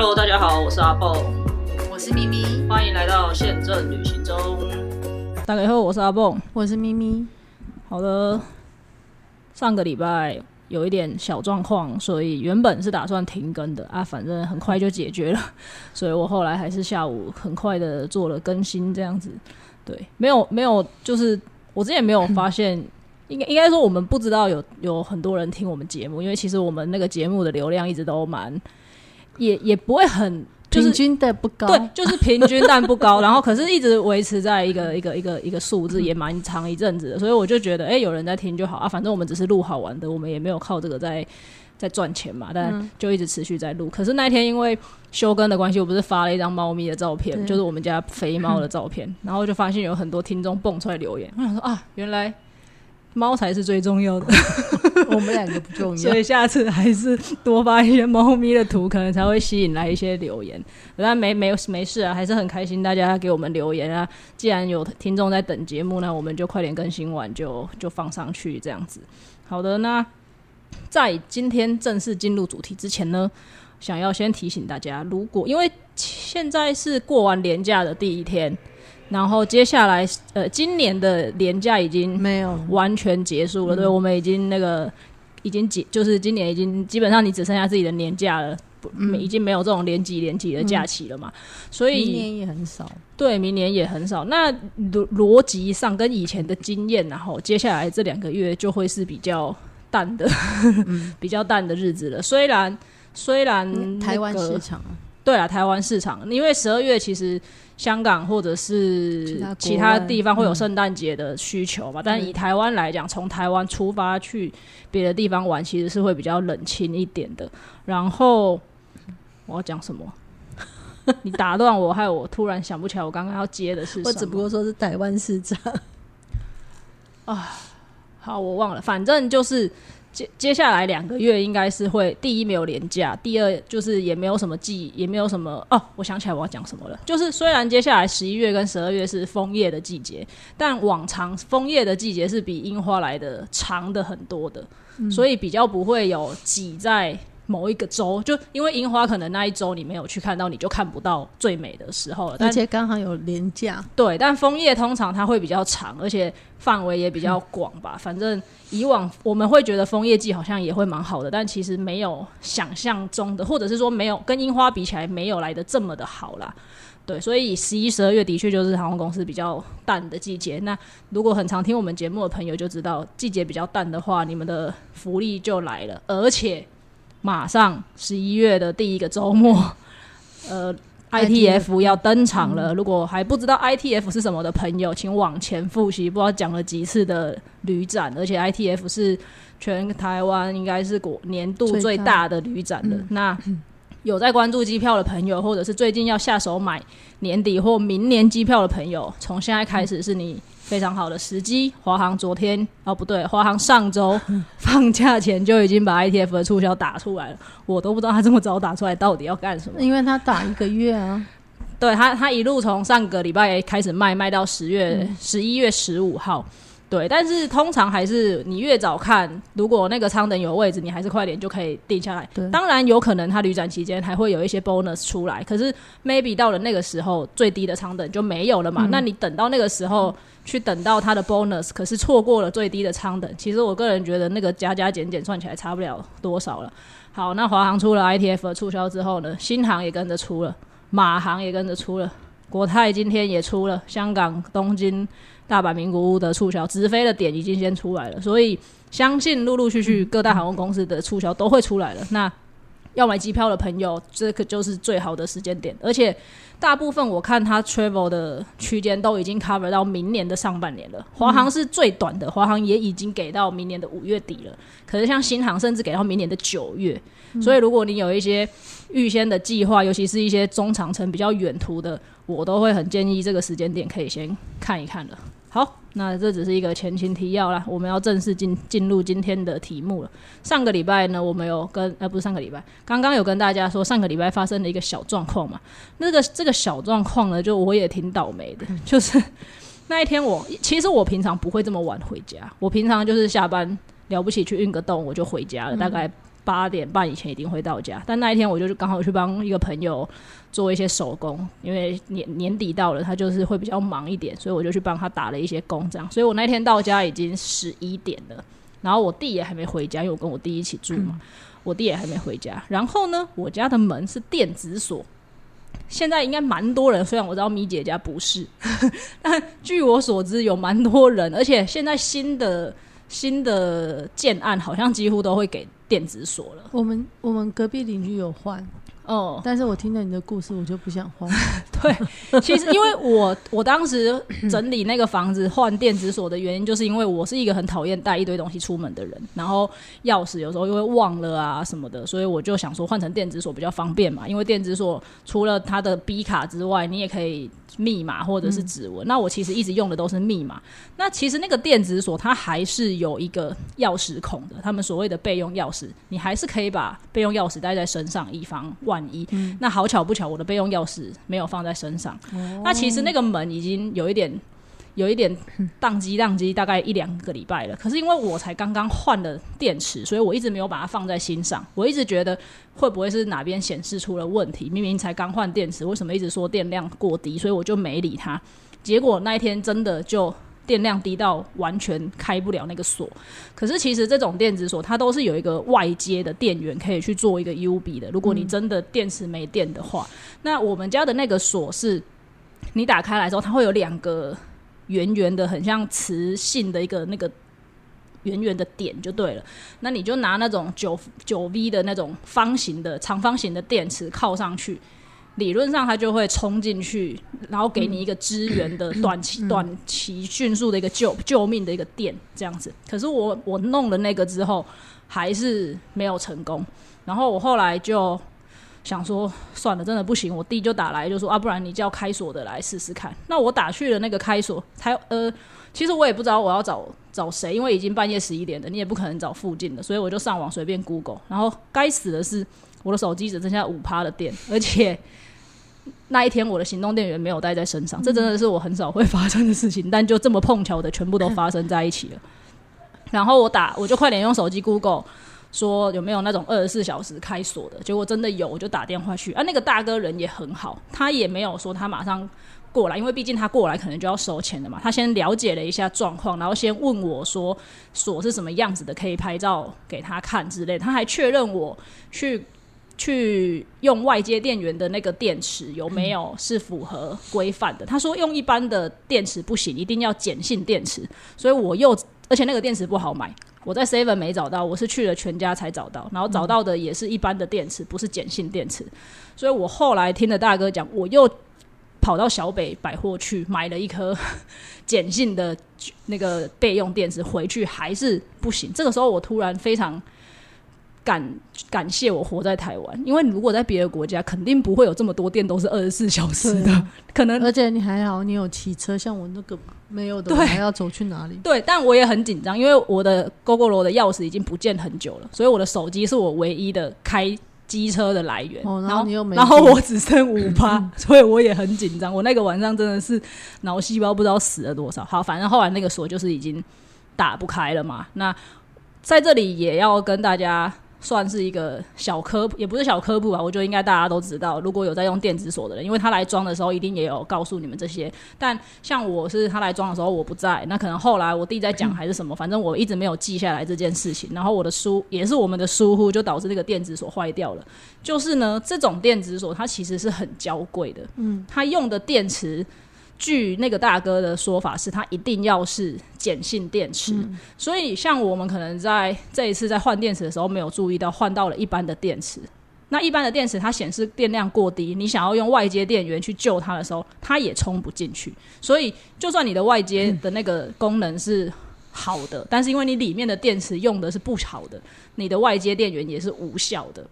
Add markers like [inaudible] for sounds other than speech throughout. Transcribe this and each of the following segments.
Hello，大家好，我是阿蹦，我是咪咪，欢迎来到宪政旅行中。大家好，我是阿蹦。我是咪咪。好的，上个礼拜有一点小状况，所以原本是打算停更的啊，反正很快就解决了，[laughs] 所以我后来还是下午很快的做了更新，这样子。对，没有没有，就是我之前没有 [laughs] 发现，应该应该说我们不知道有有很多人听我们节目，因为其实我们那个节目的流量一直都蛮，也也不会很。就是平均的不高，对，就是平均但不高，[laughs] 然后可是一直维持在一个一个一个一个数字，也蛮长一阵子的，所以我就觉得，哎、有人在听就好啊，反正我们只是录好玩的，我们也没有靠这个在在赚钱嘛，但就一直持续在录。可是那一天因为休更的关系，我不是发了一张猫咪的照片，就是我们家肥猫的照片，[laughs] 然后就发现有很多听众蹦出来留言，我想说啊，原来猫才是最重要的。[laughs] [laughs] 我们两个不重要所。以下次还是多发一些猫咪的图，可能才会吸引来一些留言。但没没没事啊，还是很开心大家给我们留言啊。既然有听众在等节目，那我们就快点更新完就就放上去这样子。好的，那在今天正式进入主题之前呢，想要先提醒大家，如果因为现在是过完年假的第一天，然后接下来呃今年的年假已经没有，完全结束了。对，我们已经那个已经结，就是今年已经基本上你只剩下自己的年假了，不，已经没有这种连几连几的假期了嘛。所以明年也很少。对明年也很少。那逻逻辑上跟以前的经验，然后接下来这两个月就会是比较淡的，[laughs] 比较淡的日子了。虽然虽然、那台湾市场对啊，台湾市场，因为十二月其实香港或者是其他地方会有圣诞节的需求嘛，但以台湾来讲，从台湾出发去别的地方玩，其实是会比较冷清一点的。然后我要讲什么？[laughs] 你打断我，害我突然想不起来我刚刚要接的是什么。我只不过说是台湾市长啊。好，我忘了，反正就是接接下来两个月应该是会，第一没有廉价，第二就是也没有什么季，也没有什么哦，我想起来我要讲什么了，就是虽然接下来十一月跟十二月是枫叶的季节，但往常枫叶的季节是比樱花来的长的很多的，所以比较不会有挤在。某一个周，就因为樱花可能那一周你没有去看到，你就看不到最美的时候了。而且刚好有廉价，对，但枫叶通常它会比较长，而且范围也比较广吧。[laughs] 反正以往我们会觉得枫叶季好像也会蛮好的，但其实没有想象中的，或者是说没有跟樱花比起来没有来的这么的好啦。对，所以十一、十二月的确就是航空公司比较淡的季节。那如果很常听我们节目的朋友就知道，季节比较淡的话，你们的福利就来了，而且马上十一月的第一个周末，[laughs] 呃。ITF 要登场了。如果还不知道 ITF 是什么的朋友，请往前复习，不知道讲了几次的旅展，而且 ITF 是全台湾应该是国年度最大的旅展了。那有在关注机票的朋友，或者是最近要下手买年底或明年机票的朋友，从现在开始是你非常好的时机。华航昨天哦不对，华航上周 [laughs] 放假前就已经把 ITF 的促销打出来了，我都不知道他这么早打出来到底要干什么。因为他打一个月啊，对他，他一路从上个礼拜开始卖，卖到十月十一、月十五号。对，但是通常还是你越早看，如果那个舱等有位置，你还是快点就可以定下来。对当然有可能它旅展期间还会有一些 bonus 出来，可是 maybe 到了那个时候，最低的舱等就没有了嘛。那你等到那个时候去等到它的 bonus，可是错过了最低的舱等，其实我个人觉得那个加加减减算起来差不了多少了。好，那华航出了 ITF 的促销之后呢，新航也跟着出了，马航也跟着出了，国泰今天也出了，香港、东京、大阪、名古屋的促销，直飞的点已经先出来了，所以相信陆陆续续各大航空公司的促销都会出来了。那要买机票的朋友，这个就是最好的时间点，而且大部分我看它 travel 的区间都已经 cover 到明年的上半年了。华航是最短的，华航也已经给到明年的五月底了。可是像新航甚至给到明年的九月，所以如果你有一些预先的计划，尤其是一些中长程比较远途的，我都会很建议这个时间点可以先看一看了。好，那这只是一个前情提要啦，我们要正式进进入今天的题目了。上个礼拜呢，我们有跟呃不是上个礼拜，刚刚有跟大家说上个礼拜发生了一个小状况嘛。那个这个小状况呢，就我也挺倒霉的，就是那一天我其实我平常不会这么晚回家，我平常就是下班了不起去运个动我就回家了，大概八点半以前一定会到家。但那一天我就刚好去帮一个朋友做一些手工，因为年年底到了，他就是会比较忙一点，所以我就去帮他打了一些工，这样。所以我那天到家已经十一点了，然后我弟也还没回家，因为我跟我弟一起住嘛，我弟也还没回家。然后呢，我家的门是电子锁。现在应该蛮多人，虽然我知道米姐家不是，[laughs] 但据我所知有蛮多人，而且现在新的新的建案好像几乎都会给电子锁了。我们我们隔壁邻居有换，哦，但是我听了你的故事，我就不想换。[laughs] 对，其实因为我我当时整理那个房子换电子锁的原因，就是因为我是一个很讨厌带一堆东西出门的人，然后钥匙有时候又会忘了啊什么的，所以我就想说换成电子锁比较方便嘛。因为电子锁除了它的 B 卡之外，你也可以密码或者是指纹。那我其实一直用的都是密码。那其实那个电子锁它还是有一个钥匙孔的，他们所谓的备用钥匙，你还是可以把备用钥匙带在身上，以防万一。那好巧不巧，我的备用钥匙没有放在身上。那其实那个门已经有一点有一点宕机宕机，大概一两个礼拜了。可是因为我才刚刚换了电池，所以我一直没有把它放在心上。我一直觉得会不会是哪边显示出了问题？明明才刚换电池，为什么一直说电量过低？所以我就没理它。结果那一天真的就电量低到完全开不了那个锁。可是其实这种电子锁它都是有一个外接的电源可以去做一个 U B 的。如果你真的电池没电的话，那我们家的那个锁是。你打开来之后，它会有两个圆圆的，很像磁性的一个那个圆圆的点就对了。那你就拿那种九九 V 的那种方形的长方形的电池靠上去，理论上它就会冲进去，然后给你一个支援的短期短期迅速的一个救救命的一个电这样子。可是我我弄了那个之后还是没有成功，然后我后来就。想说算了，真的不行。我弟就打来就说啊，不然你叫开锁的来试试看。那我打去了那个开锁，才呃，其实我也不知道我要找找谁，因为已经半夜十一点了，你也不可能找附近的，所以我就上网随便 Google。然后该死的是，我的手机只剩下五趴的电，而且那一天我的行动电源没有带在身上，这真的是我很少会发生的事情，[laughs] 但就这么碰巧的全部都发生在一起了。然后我打，我就快点用手机 Google。说有没有那种二十四小时开锁的？结果真的有，我就打电话去。啊，那个大哥人也很好，他也没有说他马上过来，因为毕竟他过来可能就要收钱的嘛。他先了解了一下状况，然后先问我说锁是什么样子的，可以拍照给他看之类。他还确认我去去用外接电源的那个电池有没有是符合规范的。他说用一般的电池不行，一定要碱性电池。所以我又而且那个电池不好买。我在 Seven 没找到，我是去了全家才找到，然后找到的也是一般的电池，不是碱性电池。所以我后来听了大哥讲，我又跑到小北百货去买了一颗 [laughs] 碱性的那个备用电池，回去还是不行。这个时候我突然非常。感感谢我活在台湾，因为如果在别的国家，肯定不会有这么多店都是二十四小时的。可能而且你还好，你有骑车，像我那个没有的，还要走去哪里？对，但我也很紧张，因为我的 GoGo 罗的钥匙已经不见很久了，所以我的手机是我唯一的开机车的来源。然后你又没，然后我只剩五趴，[laughs] 所以我也很紧张。我那个晚上真的是脑细胞不知道死了多少。好，反正后来那个锁就是已经打不开了嘛。那在这里也要跟大家。算是一个小科普，也不是小科普吧，我觉得应该大家都知道。如果有在用电子锁的人，因为他来装的时候一定也有告诉你们这些。但像我是他来装的时候我不在，那可能后来我弟在讲还是什么，反正我一直没有记下来这件事情。然后我的疏也是我们的疏忽，就导致这个电子锁坏掉了。就是呢，这种电子锁它其实是很娇贵的，嗯，它用的电池。据那个大哥的说法，是他一定要是碱性电池，所以像我们可能在这一次在换电池的时候，没有注意到换到了一般的电池。那一般的电池它显示电量过低，你想要用外接电源去救它的时候，它也充不进去。所以就算你的外接的那个功能是好的，但是因为你里面的电池用的是不好的，你的外接电源也是无效的。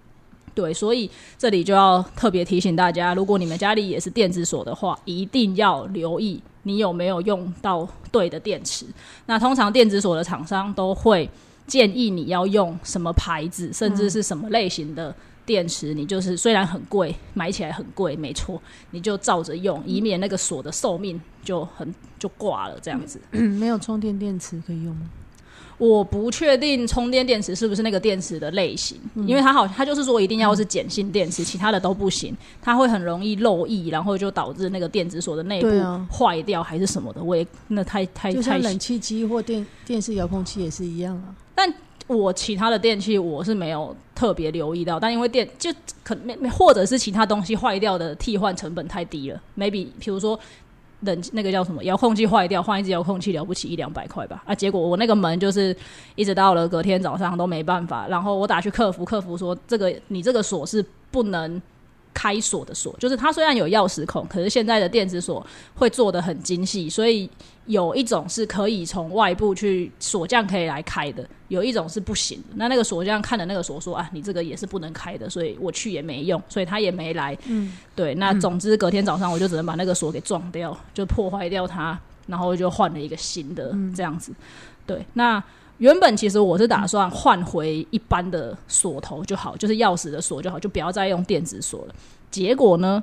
对，所以这里就要特别提醒大家，如果你们家里也是电子锁的话，一定要留意你有没有用到对的电池。那通常电子锁的厂商都会建议你要用什么牌子，甚至是什么类型的电池。你就是虽然很贵，买起来很贵，没错，你就照着用，以免那个锁的寿命就很就挂了这样子。没有充电电池可以用吗？我不确定充电电池是不是那个电池的类型，嗯因为它好，它就是说一定要是碱性电池，其他的都不行，它会很容易漏液，然后就导致那个电子锁的内部坏掉还是什么的。我也那太太就太像冷气机或电电视遥控器也是一样啊。但我其他的电器我是没有特别留意到，但因为电就可没没或者是其他东西坏掉的替换成本太低了，maybe 比如说冷那个叫什么遥控器坏掉，换一只遥控器了不起一两百块吧，啊，结果我那个门就是一直到了隔天早上都没办法，然后我打去客服，客服说这个你这个锁是不能。开锁的锁，就是它虽然有钥匙孔，可是现在的电子锁会做的很精细，所以有一种是可以从外部去锁匠可以来开的，有一种是不行的。那那个锁匠看了那个锁说啊，你这个也是不能开的，所以我去也没用，所以他也没来。嗯，对。那总之隔天早上我就只能把那个锁给撞掉，就破坏掉它，然后就换了一个新的这样子。对，那。原本其实我是打算换回一般的锁头就好，就是钥匙的锁就好，就不要再用电子锁了。结果呢，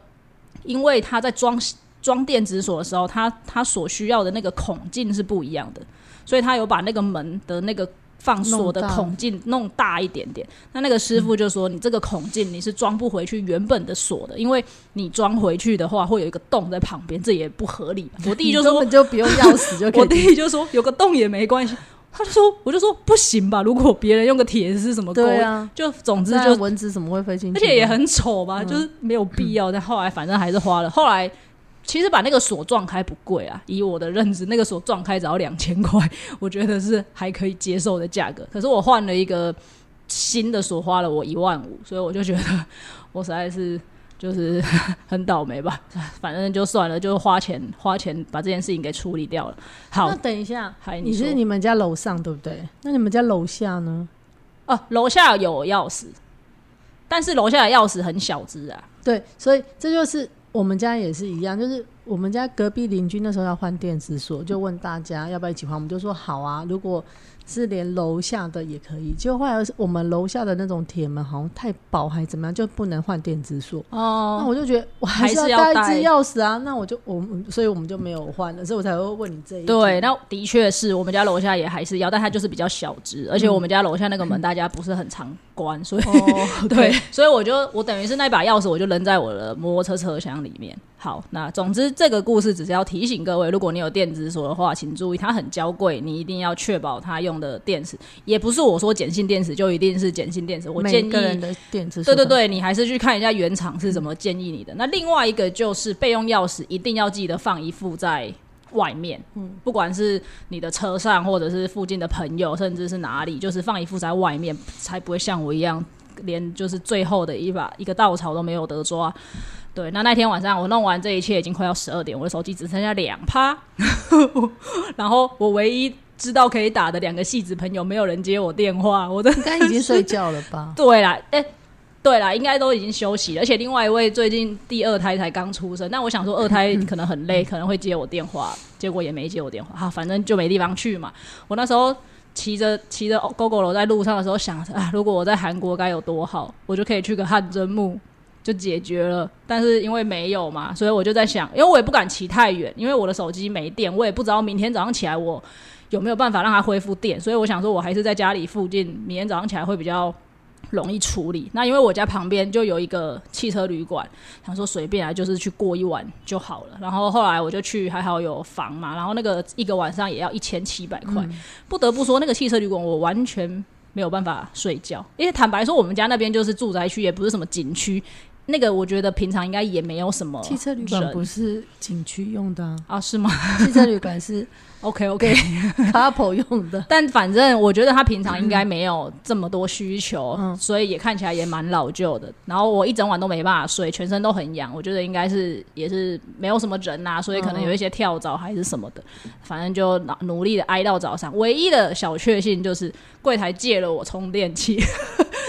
因为他在装装电子锁的时候，他他所需要的那个孔径是不一样的，所以他有把那个门的那个放锁的孔径弄大一点点。那那个师傅就说：“你这个孔径你是装不回去原本的锁的，因为你装回去的话会有一个洞在旁边，这也不合理。”我弟就说你根本就不用钥匙就可以 [laughs] 我。弟就说有个洞也没关系，他就说我就说不行吧，如果别人用个铁丝什么勾，对啊，就总之就蚊子怎么会飞进去？而且也很丑吧，就是没有必要。但后来反正还是花了。后来其实把那个锁撞开不贵啊，以我的认知，那个锁撞开只要两千块，我觉得是还可以接受的价格。可是我换了一个新的锁，花了我一万五，所以我就觉得 [laughs] 我实在是。就是 [laughs] 很倒霉吧，反正就算了，就花钱花钱把这件事情给处理掉了。好那，等一下，还你是你们家楼上对不对？那你们家楼下呢？哦，楼下有钥匙，但是楼下的钥匙很小只啊。对，所以这就是我们家也是一样，就是我们家隔壁邻居那时候要换电子锁，就问大家要不要一起换，我们就说好啊，如果是连楼下的也可以。结果后来我们楼下的那种铁门好像太薄还怎么样，就不能换电子锁。哦那哦，我就觉得我还是要带一钥匙啊，那我就我们所以我们就没有换了，所以我才会问你这一对，题那的确是我们家楼下也还是要，但它就是比较小只，而且我们家楼下那个门大家不是很常关，所以、[laughs] 哦，对，所以我就我等于是那把钥匙我就扔在我的摩托车车厢里面。好，那总之这个故事只是要提醒各位，如果你有电子锁的话，请注意它很娇贵，你一定要确保它用的电池，也不是我说碱性电池就一定是碱性电池，我建议。人的电池对对对，你还是去看一下原厂是怎么建议你的。那另外一个就是备用钥匙，一定要记得放一副在外面，嗯，不管是你的车上，或者是附近的朋友，甚至是哪里，就是放一副在外面，才不会像我一样，连就是最后的一把一个稻草都没有得抓。对，那那天晚上我弄完这一切，已经快要十二点，我的手机只剩下两趴，[laughs] 然后我唯一知道可以打的两个戏子朋友，没有人接我电话，我的应该已经睡觉了吧？[laughs] 对啦，哎、对啦，应该都已经休息了。而且另外一位最近第二胎才刚出生，那我想说二胎可能很累，[laughs] 可能会接我电话，结果也没接我电话。哈，反正就没地方去嘛。我那时候骑着骑着 GoGo 楼在路上的时候，想着啊，如果我在韩国该有多好，我就可以去个汗蒸木。就解决了，但是因为没有嘛，所以我就在想，因为我也不敢骑太远，因为我的手机没电，我也不知道明天早上起来我有没有办法让它恢复电，所以我想说，我还是在家里附近，明天早上起来会比较容易处理。那因为我家旁边就有一个汽车旅馆，想说随便啊，就是去过一晚就好了。然后后来我就去，还好有房嘛，然后那个一个晚上也要一千七百块。不得不说，那个汽车旅馆我完全没有办法睡觉，因为坦白说，我们家那边就是住宅区，也不是什么景区。那个我觉得平常应该也没有什么汽车旅馆不是景区用的、啊，啊，是吗汽车旅馆是？[laughs] OK OK，couple 用的。但反正我觉得他平常应该没有这么多需求，嗯所以也看起来也蛮老旧的。然后我一整晚都没办法睡，全身都很痒，我觉得应该是也是没有什么人呐、所以可能有一些跳蚤还是什么的。反正就努努力的挨到早上。唯一的小确幸就是柜台借了我充电器，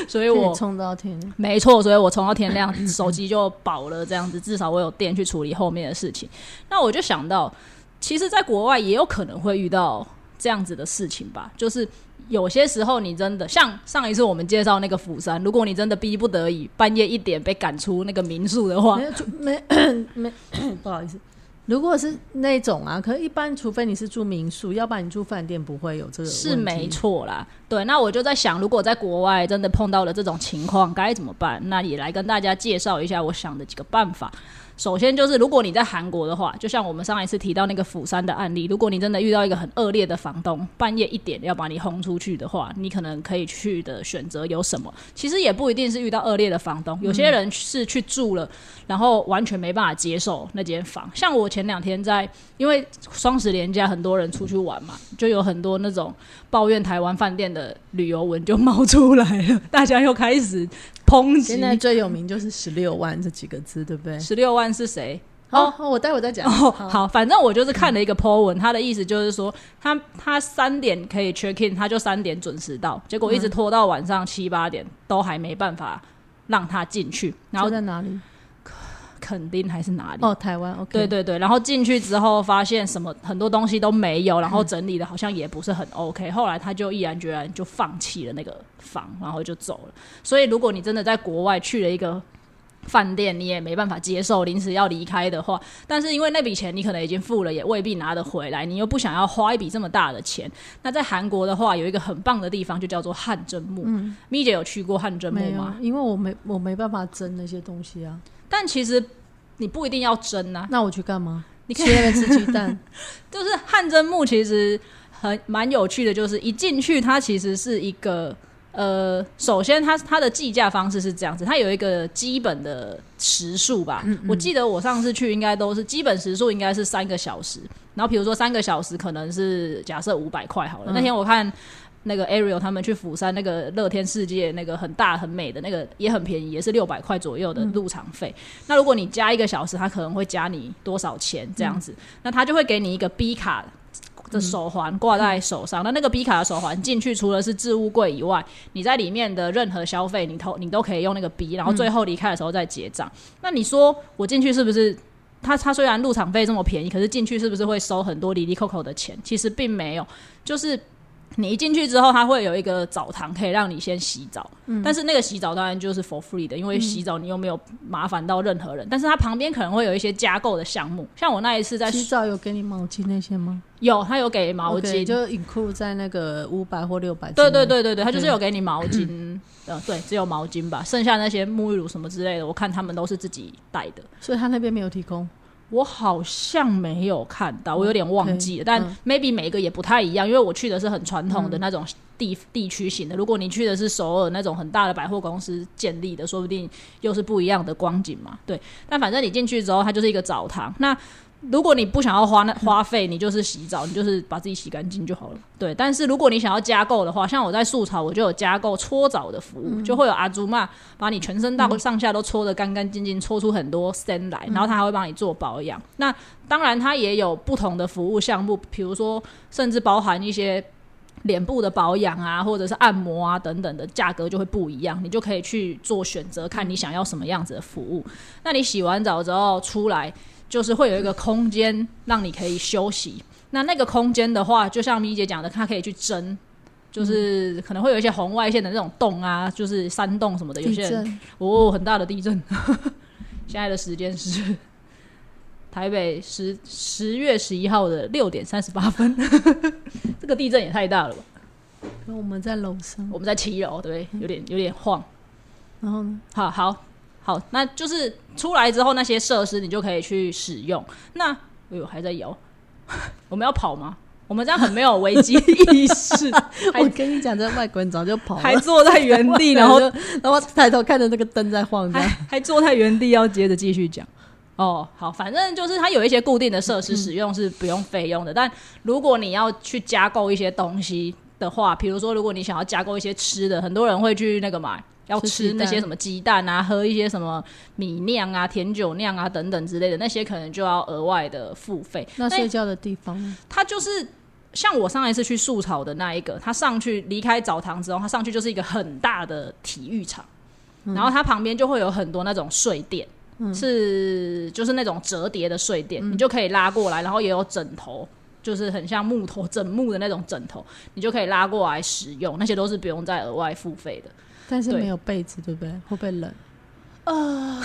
[laughs] 所以我冲到天亮，没错，所以我充到天亮，手机就饱了，这样子至少我有电去处理后面的事情。[laughs] 那我就想到，其实，在国外也有可能会遇到这样子的事情吧，就是有些时候你真的像上一次我们介绍那个釜山，如果你真的逼不得已半夜一点被赶出那个民宿的话没，有 [coughs] 没没 [coughs] 不好意思，如果是那种啊，可一般除非你是住民宿，要不然你住饭店不会有这个是没。错啦。对，那我就在想，如果在国外真的碰到了这种情况，该怎么办？那也来跟大家介绍一下我想的几个办法。首先就是，如果你在韩国的话，就像我们上一次提到那个釜山的案例，如果你真的遇到一个很恶劣的房东，半夜一点要把你轰出去的话，你可能可以去的选择有什么？其实也不一定是遇到恶劣的房东，有些人是去住了，然后完全没办法接受那间房。像我前两天在，因为双十连假很多人出去玩嘛，就有很多那种抱怨台湾饭店的旅游文就冒出来了，大家又开始抨击现。在最有名就是十六万这几个字，对不对？[laughs] [laughs] 十六万是谁？哦，哦我待会再讲。哦，好，反正我就是看了一个 po 文，他的意思就是说，他他三点可以 check in，他就三点准时到，结果一直拖到晚上七八点，都还没办法让他进去，然后在哪里？肯定还是哪里。哦，台湾。OK。对对对，然后进去之后发现什么很多东西都没有，然后整理的好像也不是很 OK，后来他就毅然决然就放弃了那个房，然后就走了。所以如果你真的在国外去了一个饭店，你也没办法接受临时要离开的话，但是因为那笔钱你可能已经付了，也未必拿得回来，你又不想要花一笔这么大的钱。那在韩国的话，有一个很棒的地方，就叫做汗蒸木。嗯，咪姐有去过汗蒸木吗？，因为我没我没办法蒸那些东西啊。但其实你不一定要蒸啊，那我去干嘛？你可以去那边吃鸡蛋。[laughs] 就是汗蒸木其实很蛮有趣的，就是一进去它其实是一个呃，首先它它的计价方式是这样子，它有一个基本的时数吧。我记得我上次去应该都是基本时数应该是三个小时，然后比如说三个小时可能是假设五百块好了。那天我看。那个 Ariel 他们去釜山那个乐天世界那个很大很美的那个也很便宜，也是六百块左右的入场费。那如果你加一个小时，他可能会加你多少钱这样子？那他就会给你一个 B 卡的手环挂在手上。那那个 B 卡的手环进去，除了是置物柜以外，你在里面的任何消费，你都你都可以用那个 B，然后最后离开的时候再结账。那你说我进去是不是？他他虽然入场费这么便宜，可是进去是不是会收很多离离扣扣的钱？其实并没有，就是你一进去之后，它会有一个澡堂可以让你先洗澡，但是那个洗澡当然就是 for free 的，因为洗澡你又没有麻烦到任何人。但是它旁边可能会有一些加购的项目，像我那一次在洗澡有给你毛巾那些吗？有，他有给毛巾，就 include 在那个五百或六百。对对对对对，他就是有给你毛巾，呃，对，只有毛巾吧，剩下那些沐浴乳什么之类的，我看他们都是自己带的。所以他那边没有提供。我好像没有看到，我有点忘记了，但嗯 maybe 每个也不太一样，因为我去的是很传统的那种地地区型的。如果你去的是首尔那种很大的百货公司建立的，说不定又是不一样的光景嘛。对，但反正你进去之后，它就是一个澡堂。那如果你不想要花那 [laughs] 花费，你就是洗澡，你就是把自己洗干净就好了。对，但是如果你想要加购的话，像我在素草，我就有加购搓澡的服务，就会有阿祖玛把你全身到上下都搓得干干净净，搓出很多身来，然后他还会帮你做保养。那当然，他也有不同的服务项目，比如说甚至包含一些。脸部的保养啊，或者是按摩啊等等的价格就会不一样，你就可以去做选择，看你想要什么样子的服务。那你洗完澡之后出来，就是会有一个空间让你可以休息。那那个空间的话，就像咪姐讲的，它可以去蒸，就是可能会有一些红外线的那种洞啊，就是山洞什么的。有地些人震，哦，很大的地震。[laughs] 现在的时间是台北十十月十一号的六点三十八分。[laughs] 这个地震也太大了吧！我们在楼上，我们在七楼，对不对？有点有点晃。然后呢？好好好，那就是出来之后那些设施你就可以去使用。那哎呦还在摇，[laughs] 我们要跑吗？我们这样很没有危机意识，[laughs] 我跟你讲，这外国人早就跑了，还坐在原地，[laughs] 然后然后抬头看着那个灯在晃，这还坐在原地，要接着继续讲。哦，好，反正就是它有一些固定的设施使用是不用费用的，但如果你要去加购一些东西的话，比如说如果你想要加购一些吃的，很多人会去那个嘛，要吃那些什么鸡蛋啊，喝一些什么米酿啊、甜酒酿啊等等之类的，那些可能就要额外的付费。那睡觉的地方呢？它就是像我上一次去素草的那一个，他上去离开澡堂之后，他上去就是一个很大的体育场，然后它旁边就会有很多那种睡垫。是，就是那种折叠的睡垫，你就可以拉过来，然后也有枕头，就是很像木头枕木的那种枕头，你就可以拉过来使用，那些都是不用再额外付费的。对但是没有被子，对不对？会不会冷？呃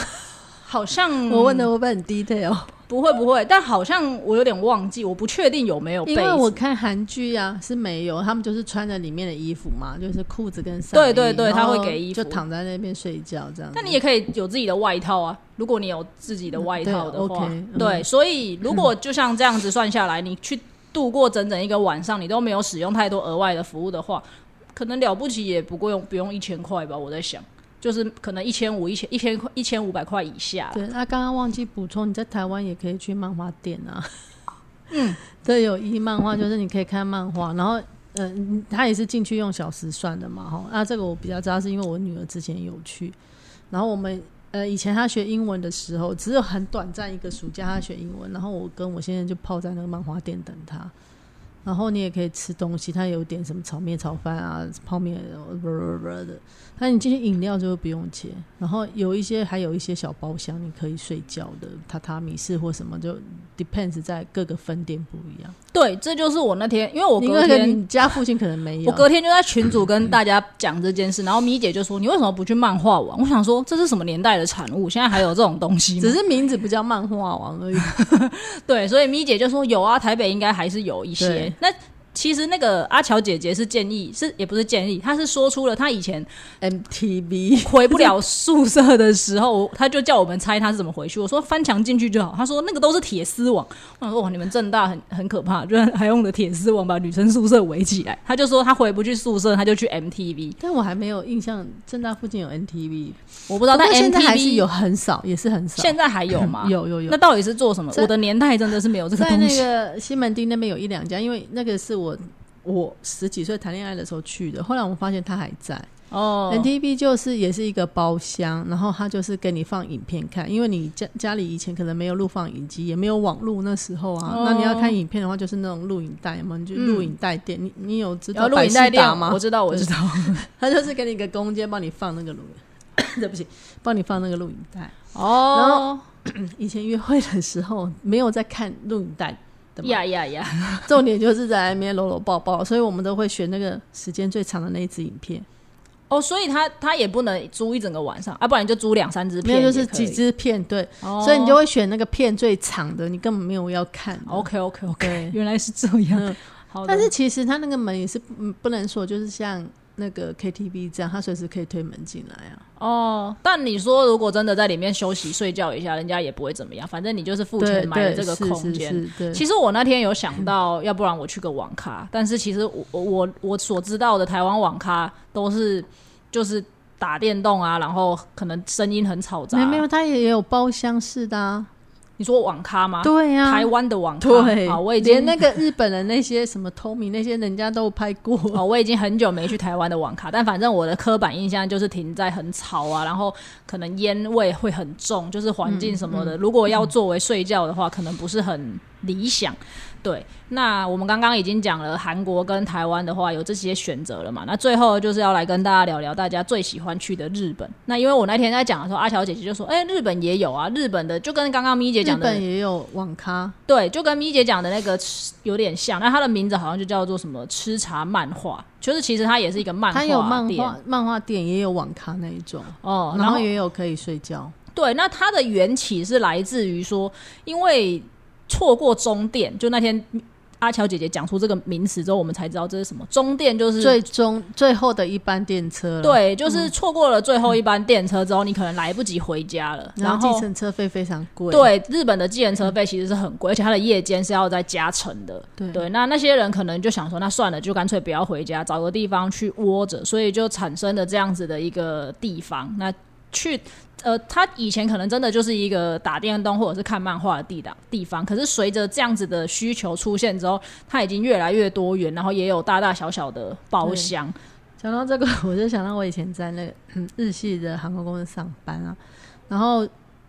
好像 [laughs] 我问的会不会很 detail？不会不会，但好像我有点忘记，我不确定有没有被子。因为我看韩剧啊是没有，他们就是穿着里面的衣服嘛，就是裤子跟上衣。对对对他会给衣服就躺在那边睡觉这样。但你也可以有自己的外套啊，如果你有自己的外套的对话对，所以如果就像这样子算下来，你去度过整整一个晚上，你都没有使用太多额外的服务的话，可能了不起也不过用不用一千块吧，我在想，就是可能一千五、一千、一千块、一千五百块以下。对，那刚刚忘记补充，你在台湾也可以去漫画店啊。嗯，[laughs] 对，有一漫画就是你可以看漫画，然后嗯，他也是进去用小时算的嘛，哈。那这个我比较知道，是因为我女儿之前有去，然后我们呃以前她学英文的时候，只有很短暂一个暑假她学英文，然后我跟我先生就泡在那个漫画店等她。然后你也可以吃东西，它有点什么炒面、炒饭啊、泡面呃不不不的。那你这些饮料就不用钱，然后有一些还有一些小包厢，你可以睡觉的榻榻米式或什么，就 depends 在各个分店不一样。对，这就是我那天，因为我隔天 [laughs] 你家附近可能没有，我隔天就在群组跟大家讲这件事，然后咪姐就说：“你为什么不去漫画网？”我想说这是什么年代的产物？现在还有这种东西吗？只是名字不叫漫画王而已。[laughs] 对，所以咪姐就说有啊，台北应该还是有一些那其实那个阿乔姐姐是建议，是也不是建议，她是说出了她以前 MTV 回不了宿舍的时候，她就叫我们猜她是怎么回去。我说翻墙进去就好，她说那个都是铁丝网。我想说哇，你们正大很很可怕，居然还用的铁丝网把女生宿舍围起来。她就说她回不去宿舍，她就去 MTV。但我还没有印象，正大附近有 MTV，我不知道，但不过现在还是 MTV 有很少，也是很少。现在还有吗？[laughs] 有有有那到底是做什么？我的年代真的是没有这个在那东西。个西门町那边有一两家，因为那个是我我十几岁谈恋爱的时候去的，后来我们发现他还在。哦 NTV 就是也是一个包厢，然后他就是给你放影片看，因为你家家里以前可能没有录放影机，也没有网络那时候啊，哦那你要看影片的话，就是那种录影带嘛，你就录影带店，你你有知道录影带店吗我？知道，我知道。[laughs] 他就是给你一个空间，帮你放那个录影，[coughs] 对不起，帮你放那个录影带。哦，然后 [coughs] 以前约会的时候没有在看录影带的嘛，呀呀呀！[laughs] 重点就是在那边搂搂抱抱，所以我们都会选那个时间最长的那一支影片，哦，所以他他也不能租一整个晚上啊，不然你就租两三支没有片，就是几。支片，对，哦所以你就会选那个片最长的，你根本没有要看。OK OK OK，原来是这样。嗯好，但是其实它那个门也是嗯不能说，就是像那个 KTV 这样，他随时可以推门进来啊。哦，但你说如果真的在里面休息睡觉一下，人家也不会怎么样，反正你就是付对钱买了对，这个空间。其实我那天有想到，[laughs] 要不然我去个网咖，但是其实我我我所知道的台湾网咖都是就是打电动啊，然后可能声音很吵杂。没有没有，它也有包厢式的啊。你说网咖吗？对呀、台湾的网咖，对，啊，我已经连那个日本的那些什么 Tommy 那些人家都拍过。[laughs] 哦，我已经很久没去台湾的网咖，但反正我的刻板印象就是停在很吵啊，然后可能烟味会很重，就是环境什么的。如果要作为睡觉的话，可能不是很理想。对，那我们刚刚已经讲了韩国跟台湾的话有这些选择了嘛？那最后就是要来跟大家聊聊大家最喜欢去的日本。那因为我那天在讲的时候，阿乔姐姐就说：“哎、日本也有啊，日本的就跟刚刚咪姐日讲的本也有网咖，对，就跟咪姐讲的那个吃有点像，那它的名字好像就叫做什么“吃茶漫画”，就是其实它也是一个漫画店，它有漫画漫画店，也有网咖那一种，哦，然后也有可以睡觉。对，那它的缘起是来自于说，因为错过终点，就那天阿乔姐姐讲出这个名词之后，我们才知道这是什么。终电就是最终最后的一班电车了，，对，就是错过了最后一班电车之后，你可能来不及回家了，然后然后计程车费非常贵，对，日本的计程车费其实是很贵，而且它的夜间是要再加成的。对对，那那些人可能就想说，那算了，就干脆不要回家，找个地方去窝着，所以就产生了这样子的一个地方。那去呃，他以前可能真的就是一个打电动或者是看漫画的地档地方，可是随着这样子的需求出现之后，它已经越来越多元，然后也有大大小小的包厢。讲到这个，我就想到我以前在那个、嗯、日系的航空公司上班啊，然后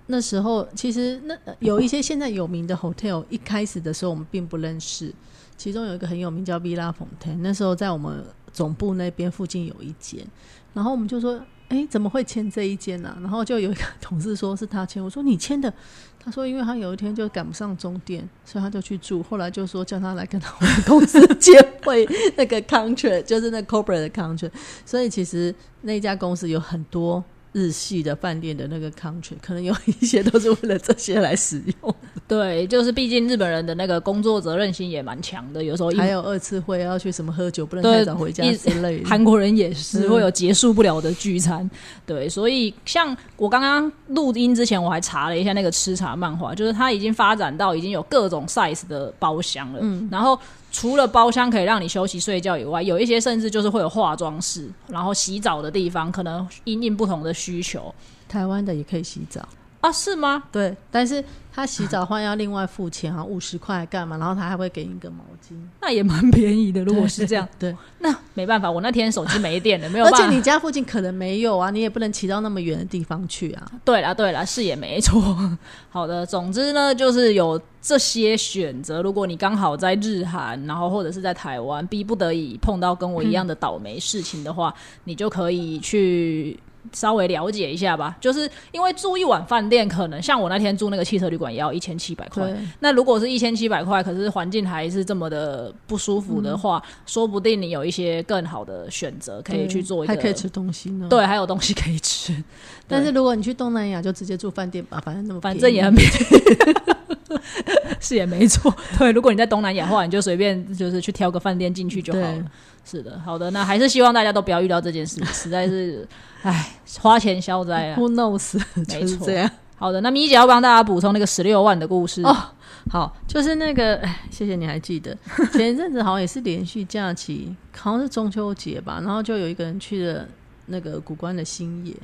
那时候其实那呃有一些现在有名的 hotel，一开始的时候我们并不认识，其中有一个很有名叫 Villa Fontaine，那时候在我们总部那边附近有一间，然后我们就说。哎，怎么会签这一间呢、然后就有一个同事说是他签，我说你签的，他说因为他有一天就赶不上终点，所以他就去住，后来就说叫他来跟他们 [laughs] 公司接会那个 contract，就是那 corporate 的 contract。所以其实那家公司有很多日系的饭店的那个 contract，可能有一些都是为了这些来使用。对，就是毕竟日本人的那个工作责任心也蛮强的，有时候一还有二次会要去什么喝酒，不能对太早回家一之类的。[laughs] 韩国人也是嗯会有结束不了的聚餐，对，所以像我刚刚录音之前，我还查了一下那个吃茶漫画，就是它已经发展到已经有各种 size 的包厢了，嗯然后除了包厢可以让你休息睡觉以外，有一些甚至就是会有化妆室，然后洗澡的地方，可能因应不同的需求台湾的也可以洗澡，啊，是吗？对，但是他洗澡的话要另外付钱，啊五十块干嘛，然后他还会给你一个毛巾。[laughs] 那也蛮便宜的，如果是这样，对，那没办法，我那天手机没电了，没有法。且你家附近可能没有啊，你也不能骑到那么远的地方去啊。对啦，对啦，是也没错。[laughs] 好的，总之呢，就是有这些选择。如果你刚好在日韩，然后或者是在台湾，逼不得已碰到跟我一样的倒霉事情的话，你就可以去。稍微了解一下吧，就是因为住一晚饭店，可能像我那天住那个汽车旅馆也要一千七百块。那如果是一千七百块，可是环境还是这么的不舒服的话，说不定你有一些更好的选择可以去做一个，还可以吃东西呢。，对，还有东西可以吃。[laughs] 但是如果你去东南亚，就直接住饭店吧，反正那么反正也很便宜，[laughs] 是也没错。对，如果你在东南亚的话，你就随便就是去挑个饭店进去就好了。是的，好的，那还是希望大家都不要遇到这件事，[laughs] 实在是，唉，花钱消灾啊。Who knows？[laughs] 没错这样。好的，那米姐要帮大家补充那个十六万的故事。哦好，就是那个，哎，谢谢你还记得，[laughs] 前一阵子好像也是连续假期，好像是中秋节吧，然后就有一个人去了那个古关的新野，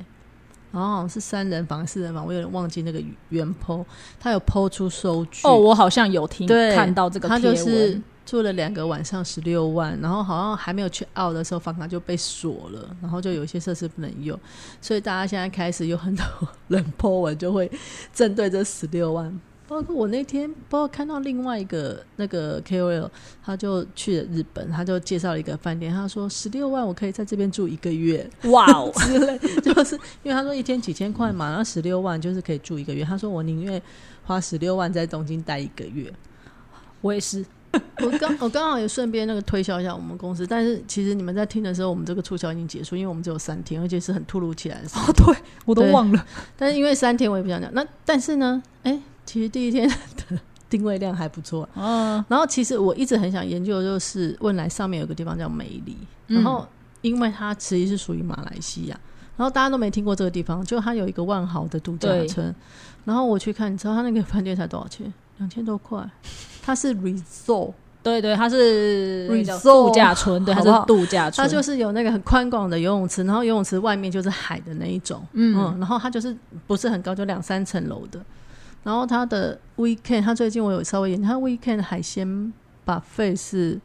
然后好像是三人房、四人房，我有点忘记那个原 PO，他有 PO 出收据。哦，我好像有听，看到这个他就是住了两个晚上十六万，然后好像还没有去澳的时候，房卡就被锁了，然后就有一些设施不能用，所以大家现在开始有很多人 po 文就会针对这十六万。包括我那天包括看到另外一个那个 KOL，他就去了日本，他就介绍了一个饭店，他说十六万我可以在这边住一个月，哇哦，[laughs] 之类，就是因为他说一天几千块嘛，然后十六万就是可以住一个月。他说我宁愿花十六万在东京待一个月。我也是，[laughs] 我刚我刚好也顺便那个推销一下我们公司，但是其实你们在听的时候，我们这个促销已经结束，因为我们只有三天，而且是很突如其来的事。哦，对我都忘了，[laughs] 但是因为三天我也不想讲，那但是呢，哎、其实第一天 [laughs] 的定位量还不错。嗯，然后其实我一直很想研究，就是汶莱上面有个地方叫梅里，嗯然后因为它其实是属于马来西亚，然后大家都没听过这个地方，就它有一个万豪的度假村，然后我去看，你知道它那个饭店才多少钱？两千多块，它是 resort。对对，它是 Resort，度假村，对，它是度假村，它就是有那个很宽广的游泳池，然后游泳池外面就是海的那一种，嗯。然后它就是不是很高，就两三层楼的。然后它的 weekend，它最近我有稍微研究，它 weekend 海鲜把费是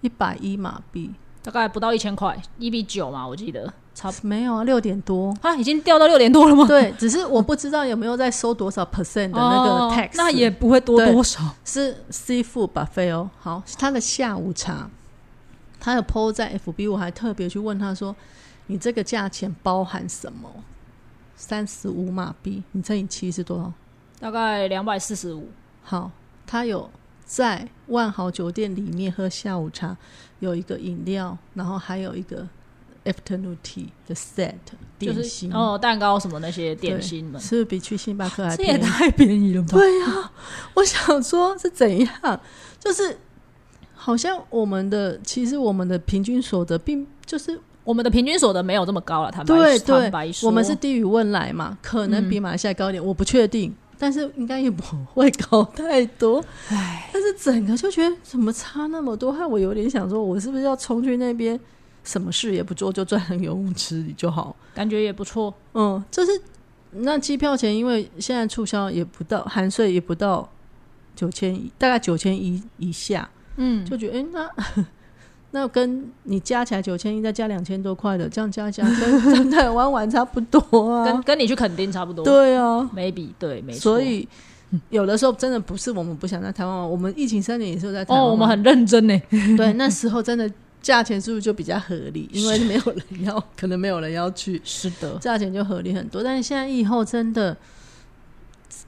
一百一马币，大概不到一千块，一比九嘛，我记得差不没有啊，六点多。啊，已经掉到六点多了吗？对，只是我不知道有没有在收多少 percent 的那个哦 tax，、那也不会多多少。是 seafood buffet 哦。好，他的下午茶，他有 PO 在 FB，我还特别去问他说：“你这个价钱包含什么？”三十五马币，你乘以七是多少？大概两百四十五，好，他有在万豪酒店里面喝下午茶，有一个饮料，然后还有一个 afternoon tea 的 set 就是点心，哦，蛋糕什么那些对点心们，是不是比去星巴克还这 [laughs] 也便宜？太便宜了吧？对呀、[laughs] 我想说是怎样，就是好像我们的其实我们的平均所得并就是我们的平均所得没有这么高了，坦白对对坦白，说，我们是低于汶莱嘛，可能比马来西亚高一点，我不确定，但是应该也不会高太多。唉，但是整个就觉得怎么差那么多，害我有点想说，我是不是要冲去那边，什么事也不做，就钻游泳池里就好？感觉也不错。嗯，这是那机票钱，因为现在促销也不到，含税也不到九千一，大概九千一以下，嗯，就觉得那 [laughs] 那跟你加起来九千一，再加两千多块的，这样加加跟跟台湾玩差不多跟啊。跟跟你去垦丁差不多。对啊，，maybe 对，没错。所以有的时候真的不是我们不想在台湾玩，我们疫情三年也是在台湾哦，我们很认真呢。[laughs] 对，那时候真的价钱是不是就比较合理？因为没有人要，可能没有人要去，[laughs] 是的，价钱就合理很多。但是现在以后真的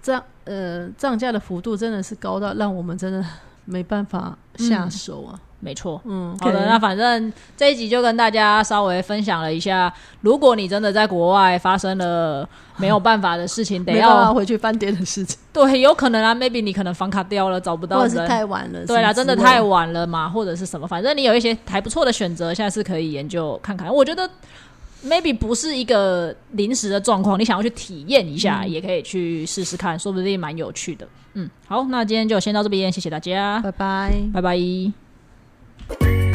涨呃涨价的幅度真的是高到让我们真的没办法下手啊。没错。嗯，好的，那反正这一集就跟大家稍微分享了一下，如果你真的在国外发生了没有办法的事情，[laughs] 得要回去饭店的事情，[laughs] 对，有可能啊，maybe 你可能房卡掉了，找不到或者是人。太晚了。对啦，真的太晚了嘛，或者是什么，反正你有一些还不错的选择，下次可以研究看看。我觉得 maybe 不是一个临时的状况，你想要去体验一下，也可以去试试看，说不定蛮有趣的。嗯，好，那今天就先到这边，谢谢大家，拜拜。拜拜